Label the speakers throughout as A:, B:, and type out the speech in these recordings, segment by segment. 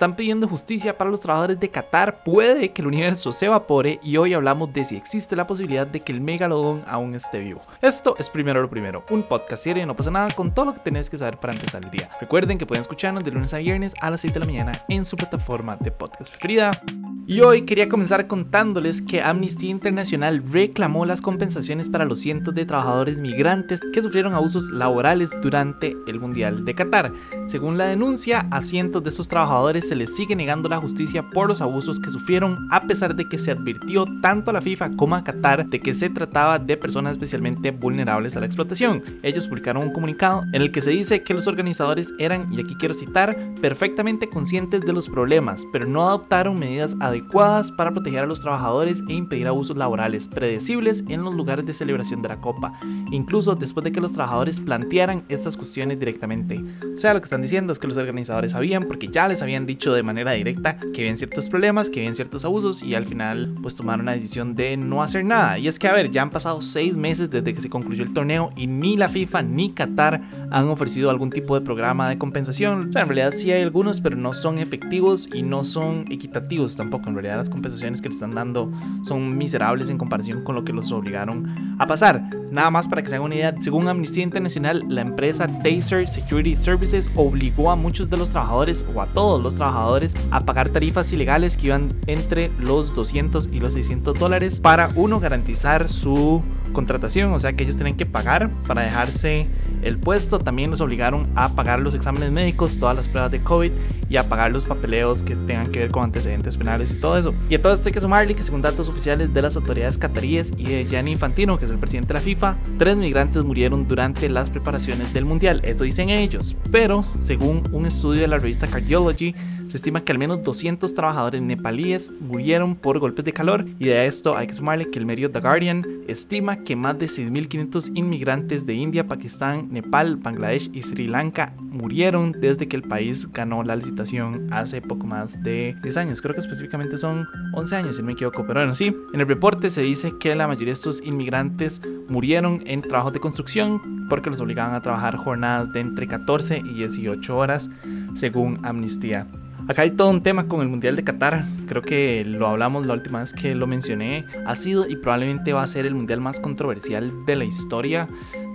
A: están pidiendo justicia para los trabajadores de Qatar, puede que el universo se evapore y hoy hablamos de si existe la posibilidad de que el megalodón aún esté vivo. Esto es primero lo primero, un podcast serie, no pasa nada con todo lo que tenés que saber para empezar el día. Recuerden que pueden escucharnos de lunes a viernes a las 7 de la mañana en su plataforma de podcast preferida. Y hoy quería comenzar contándoles que Amnesty Internacional reclamó las compensaciones para los cientos de trabajadores migrantes que sufrieron abusos laborales durante el Mundial de Qatar. Según la denuncia, a cientos de estos trabajadores se les sigue negando la justicia por los abusos que sufrieron a pesar de que se advirtió tanto a la FIFA como a Qatar de que se trataba de personas especialmente vulnerables a la explotación. Ellos publicaron un comunicado en el que se dice que los organizadores eran, y aquí quiero citar, perfectamente conscientes de los problemas, pero no adoptaron medidas adecuadas para proteger a los trabajadores e impedir abusos laborales predecibles en los lugares de celebración de la Copa, incluso después de que los trabajadores plantearan estas cuestiones directamente. O sea, lo que están diciendo es que los organizadores sabían, porque ya les habían dicho de manera directa que habían ciertos problemas, que habían ciertos abusos y al final pues tomaron la decisión de no hacer nada. Y es que a ver, ya han pasado seis meses desde que se concluyó el torneo y ni la FIFA ni Qatar han ofrecido algún tipo de programa de compensación. En realidad sí hay algunos, pero no son efectivos y no son equitativos tampoco en realidad las compensaciones que le están dando son miserables en comparación con lo que los obligaron a pasar. Nada más para que se hagan una idea, según Amnistía Internacional, la empresa Taser Security Services obligó a muchos de los trabajadores o a todos los trabajadores a pagar tarifas ilegales que iban entre los 200 y los 600 dólares para uno garantizar su contratación, o sea que ellos tienen que pagar para dejarse el puesto. También los obligaron a pagar los exámenes médicos, todas las pruebas de COVID y a pagar los papeleos que tengan que ver con antecedentes penales y todo eso. Y a todo esto hay que sumarle que según datos oficiales de las autoridades cataríes y de Gianni Infantino, que es el presidente de la FIFA, tres migrantes murieron durante las preparaciones del Mundial. Eso dicen ellos. Pero según un estudio de la revista Cardiology, se estima que al menos 200 trabajadores nepalíes murieron por golpes de calor y de esto hay que sumarle que el medio The Guardian estima que más de 6.500 inmigrantes de India, Pakistán, Nepal, Bangladesh y Sri Lanka murieron desde que el país ganó la licitación hace poco más de 10 años. Creo que específicamente son 11 años, si no me equivoco. Pero bueno, sí, en el reporte se dice que la mayoría de estos inmigrantes murieron en trabajos de construcción porque los obligaban a trabajar jornadas de entre 14 y 18 horas, según Amnistía Acá hay todo un tema con el Mundial de Qatar. Creo que lo hablamos la última vez que lo mencioné. Ha sido y probablemente va a ser el Mundial más controversial de la historia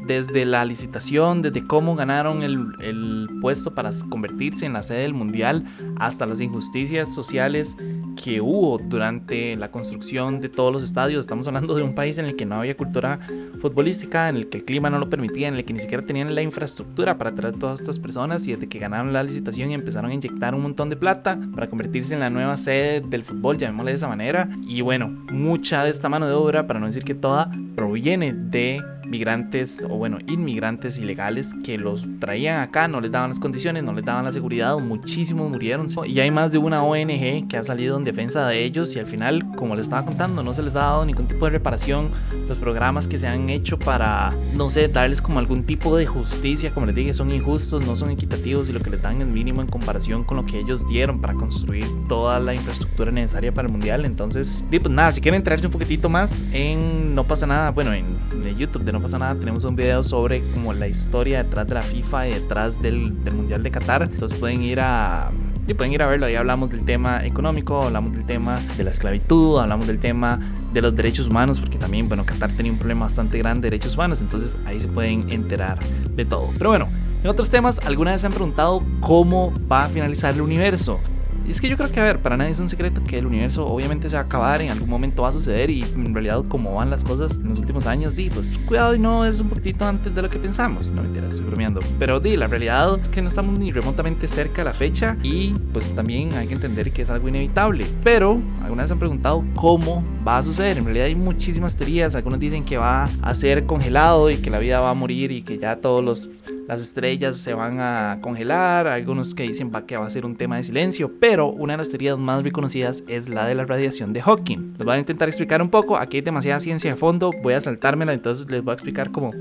A: desde la licitación, desde cómo ganaron el, puesto para convertirse en la sede del mundial, hasta las injusticias sociales que hubo durante la construcción de todos los estadios. Estamos hablando de un país en el que no había cultura futbolística, en el que el clima no lo permitía, en el que ni siquiera tenían la infraestructura para traer a todas estas personas y desde que ganaron la licitación y empezaron a inyectar un montón de plata para convertirse en la nueva sede del fútbol, llamémosle de esa manera. Y bueno, mucha de esta mano de obra, para no decir que toda, proviene de migrantes o bueno, inmigrantes ilegales que los traían acá, no les daban las condiciones, no les daban la seguridad, muchísimos murieron. Y hay más de una ONG que ha salido en defensa de ellos y al final, como les estaba contando, no se les ha dado ningún tipo de reparación. Los programas que se han hecho para, no sé, darles como algún tipo de justicia, como les dije, son injustos, no son equitativos y lo que les dan es mínimo en comparación con lo que ellos dieron para construir toda la infraestructura necesaria para el mundial. Entonces, pues nada, si quieren enterarse un poquitito más en No pasa nada, bueno, en, en YouTube de No pasa nada, tenemos un video sobre como la historia detrás de la FIFA y detrás del, del Mundial de Qatar. Entonces pueden ir a y pueden ir a verlo, ahí hablamos del tema económico, hablamos del tema de la esclavitud, hablamos del tema de los derechos humanos, porque también, bueno, Qatar tenía un problema bastante grande de derechos humanos, entonces ahí se pueden enterar de todo. Pero bueno, en otros temas, alguna vez se han preguntado cómo va a finalizar el universo. Y es que yo creo que, a ver, para nadie es un secreto que el universo obviamente se va a acabar, en algún momento va a suceder y en realidad como van las cosas en los últimos años, di, pues cuidado y no es un poquitito antes de lo que pensamos. No mentira, estoy bromeando. Pero di, la realidad es que no estamos ni remotamente cerca de la fecha y pues también hay que entender que es algo inevitable. Pero algunas han preguntado cómo va a suceder. En realidad hay muchísimas teorías. Algunos dicen que va a ser congelado y que la vida va a morir y que ya todos los las estrellas se van a congelar, algunos que dicen que va a ser un tema de silencio, pero una de las teorías más reconocidas es la de la radiación de Hawking. Les voy a intentar explicar un poco, aquí hay demasiada ciencia de fondo, voy a saltármela, entonces les voy a explicar como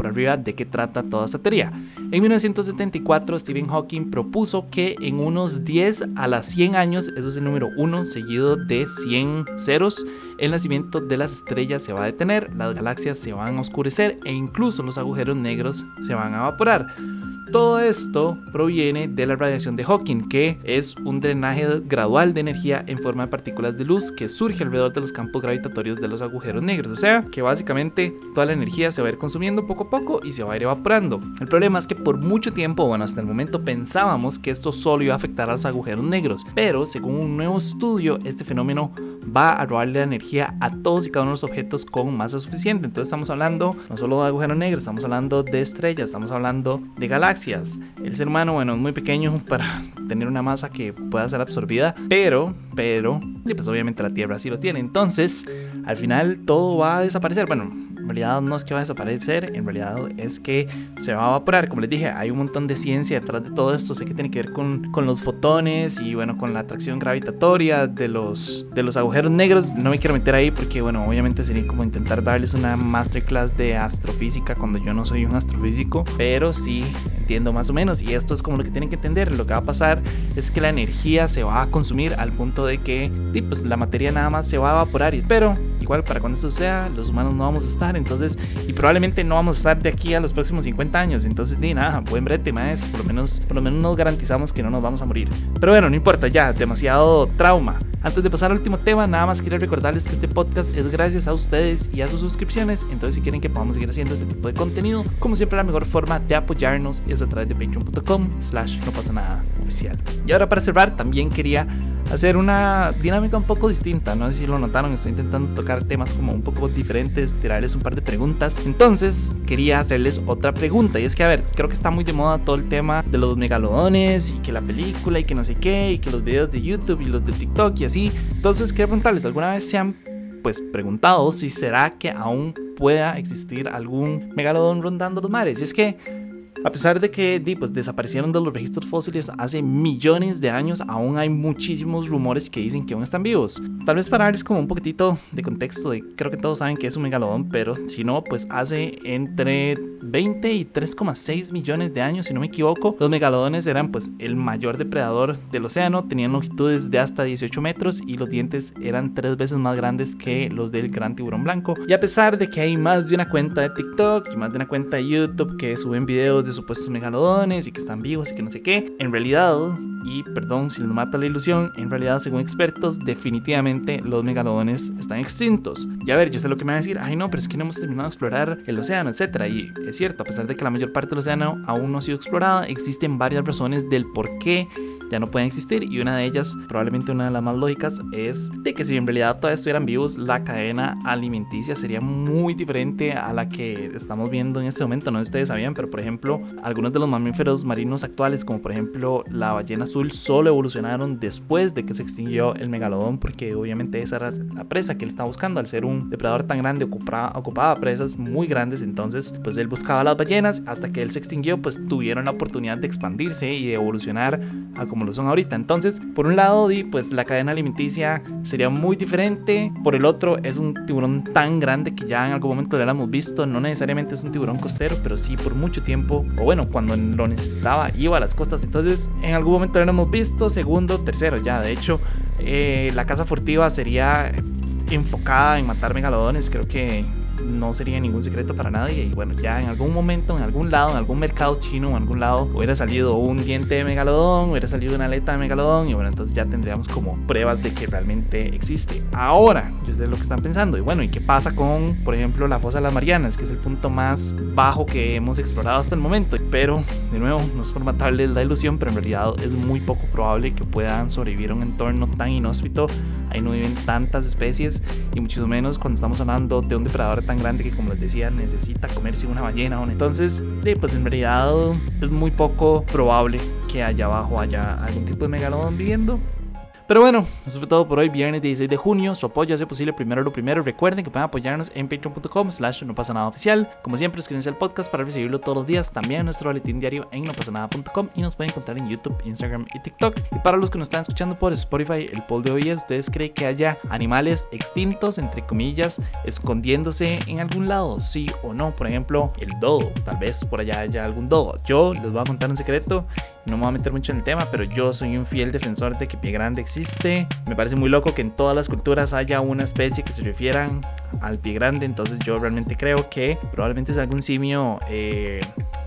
A: por arriba de qué trata toda esta teoría. En 1974 Stephen Hawking propuso que en unos 10 a las 100 años, eso es el número 1 seguido de 100 ceros, el nacimiento de las estrellas se va a detener, las galaxias se van a oscurecer e incluso los agujeros negros se van a evaporar. Todo esto proviene de la radiación de Hawking, que es un drenaje gradual de energía en forma de partículas de luz que surge alrededor de los campos gravitatorios de los agujeros negros. O sea, que básicamente toda la energía se va a ir consumiendo poco a poco y se va a ir evaporando. El problema es que por mucho tiempo, bueno, hasta el momento pensábamos que esto solo iba a afectar a los agujeros negros, pero según un nuevo estudio, este fenómeno va a robarle la energía a todos y cada uno de los objetos con masa suficiente. Entonces estamos hablando no solo de agujeros negros, estamos hablando de estrellas, estamos hablando de galaxias. El ser humano, bueno, es muy pequeño para tener una masa que pueda ser absorbida, pero, pero, pues obviamente la Tierra sí lo tiene. Entonces, al final todo va a desaparecer. Bueno, en realidad no es que va a desaparecer, en realidad es que se va a evaporar. Como les dije, hay un montón de ciencia detrás de todo esto. Sé que tiene que ver con, con los fotones y bueno, con la atracción gravitatoria de los, de los agujeros negros. No me quiero meter ahí porque bueno, obviamente sería como intentar darles una masterclass de astrofísica cuando yo no soy un astrofísico, pero sí entiendo más o menos. Y esto es como lo que tienen que entender. Lo que va a pasar es que la energía se va a consumir al punto de que pues, la materia nada más se va a evaporar. Pero igual para cuando eso sea, los humanos no vamos a estar entonces, y probablemente no vamos a estar de aquí a los próximos 50 años, entonces, ni nada, buen brete, más, por lo menos, por lo menos nos garantizamos que no nos vamos a morir. Pero bueno, no importa, ya, demasiado trauma. Antes de pasar al último tema, nada más quiero recordarles que este podcast es gracias a ustedes y a sus suscripciones. Entonces, si quieren que podamos seguir haciendo este tipo de contenido, como siempre, la mejor forma de apoyarnos es a través de patreon.com/slash no pasa nada oficial. Y ahora, para cerrar, también quería hacer una dinámica un poco distinta. No sé si lo notaron, estoy intentando tocar temas como un poco diferentes, tirarles un par de preguntas. Entonces, quería hacerles otra pregunta. Y es que, a ver, creo que está muy de moda todo el tema de los megalodones y que la película y que no sé qué, y que los videos de YouTube y los de TikTok y así. Entonces, quería preguntarles, ¿alguna vez se han pues preguntado si será que aún pueda existir algún megalodón rondando los mares? Y es que a pesar de que pues, desaparecieron de los registros fósiles hace millones de años, aún hay muchísimos rumores que dicen que aún están vivos. Tal vez para darles como un poquitito de contexto, creo que todos saben que es un megalodón, pero si no, pues hace entre 20 y 3,6 millones de años, si no me equivoco, los megalodones eran pues el mayor depredador del océano, tenían longitudes de hasta 18 metros y los dientes eran tres veces más grandes que los del gran tiburón blanco. Y a pesar de que hay más de una cuenta de TikTok y más de una cuenta de YouTube que suben videos de supuestos megalodones y que están vivos y que no sé qué. En realidad, y perdón si les mata la ilusión, en realidad, según expertos, definitivamente los megalodones están extintos. Y a ver, yo sé lo que me va a decir, ay no, pero es que no hemos terminado de explorar el océano, etcétera. Y es cierto, a pesar de que la mayor parte del océano aún no ha sido explorada, existen varias razones del por qué ya no pueden existir y una de ellas, probablemente una de las más lógicas, es de que si en realidad todavía estuvieran vivos, la cadena alimenticia sería muy diferente a la que estamos viendo en este momento. No sé si ustedes sabían, pero por ejemplo, algunos de los mamíferos marinos actuales, como por ejemplo la ballena azul, solo evolucionaron después de que se extinguió el megalodón, porque obviamente esa era la presa que él estaba buscando. Al ser un depredador tan grande, ocupaba, ocupaba presas muy grandes, entonces pues él buscaba las ballenas hasta que él se extinguió, pues tuvieron la oportunidad de expandirse y de evolucionar a como lo son ahorita. Entonces, por un lado, pues la cadena alimenticia sería muy diferente. Por el otro, es un tiburón tan grande que ya en algún momento lo hemos visto. No necesariamente es un tiburón costero, pero sí por mucho tiempo, o bueno, cuando lo necesitaba, iba a las costas. Entonces, en algún momento lo hemos visto. Segundo, tercero, ya. De hecho, eh, la caza furtiva sería enfocada en matar megalodones. Creo que no sería ningún secreto para nadie. Y bueno, ya en algún momento, en algún lado, en algún mercado chino, en algún lado, hubiera salido un diente de megalodón, hubiera salido una aleta de megalodón. Y bueno, entonces ya tendríamos como pruebas de que realmente existe. Ahora, yo sé lo que están pensando. Y bueno, ¿y qué pasa con, por ejemplo, la fosa de las Marianas, que es el punto más bajo que hemos explorado hasta el momento? Pero, de nuevo, no es por matarles la ilusión, pero en realidad es muy poco probable que puedan sobrevivir a un entorno tan inhóspito. Ahí no viven tantas especies y mucho menos cuando estamos hablando de un depredador tan grande que como les decía necesita comerse una ballena. Entonces, pues en realidad es muy poco probable que allá abajo haya algún tipo de megalodón viviendo. Pero bueno, eso fue todo por hoy, viernes 16 de junio. Su apoyo hace posible primero lo primero. Recuerden que pueden apoyarnos en patreon.com slash no pasa nada oficial. Como siempre, suscríbanse al podcast para recibirlo todos los días. También nuestro boletín diario en nopasanada.com y nos pueden encontrar en YouTube, Instagram y TikTok. Y para los que nos están escuchando por Spotify, el poll de hoy es, ¿ustedes creen que haya animales extintos, entre comillas, escondiéndose en algún lado? Sí o no. Por ejemplo, el dodo. Tal vez por allá haya algún dodo. Yo les voy a contar un secreto no me voy a meter mucho en el tema, pero yo soy un fiel defensor de que pie grande existe. Me parece muy loco que en todas las culturas haya una especie que se refieran al pie grande, entonces yo realmente creo que probablemente es algún simio eh,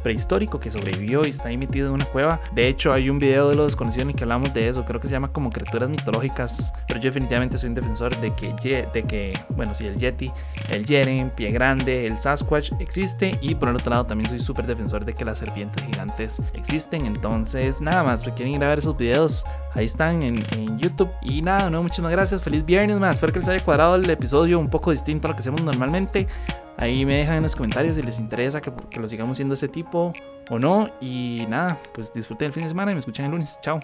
A: prehistórico que sobrevivió y está ahí metido en una cueva. De hecho, hay un video de los desconocidos en el que hablamos de eso, creo que se llama como criaturas mitológicas, pero yo definitivamente soy un defensor de que, de que bueno, si el Yeti, el Yeren, Pie Grande, el Sasquatch existe y por el otro lado también soy súper defensor de que las serpientes gigantes existen. Entonces, nada más, si quieren ir a ver esos videos, ahí están en, YouTube. Y nada, no, muchísimas gracias, feliz viernes más, espero que les haya cuadrado el episodio un poco distinto a lo que hacemos normalmente. Ahí me dejan en los comentarios si les interesa que, que lo sigamos siendo ese tipo o no. Y nada, pues disfruten el fin de semana y me escuchan el lunes. Chao.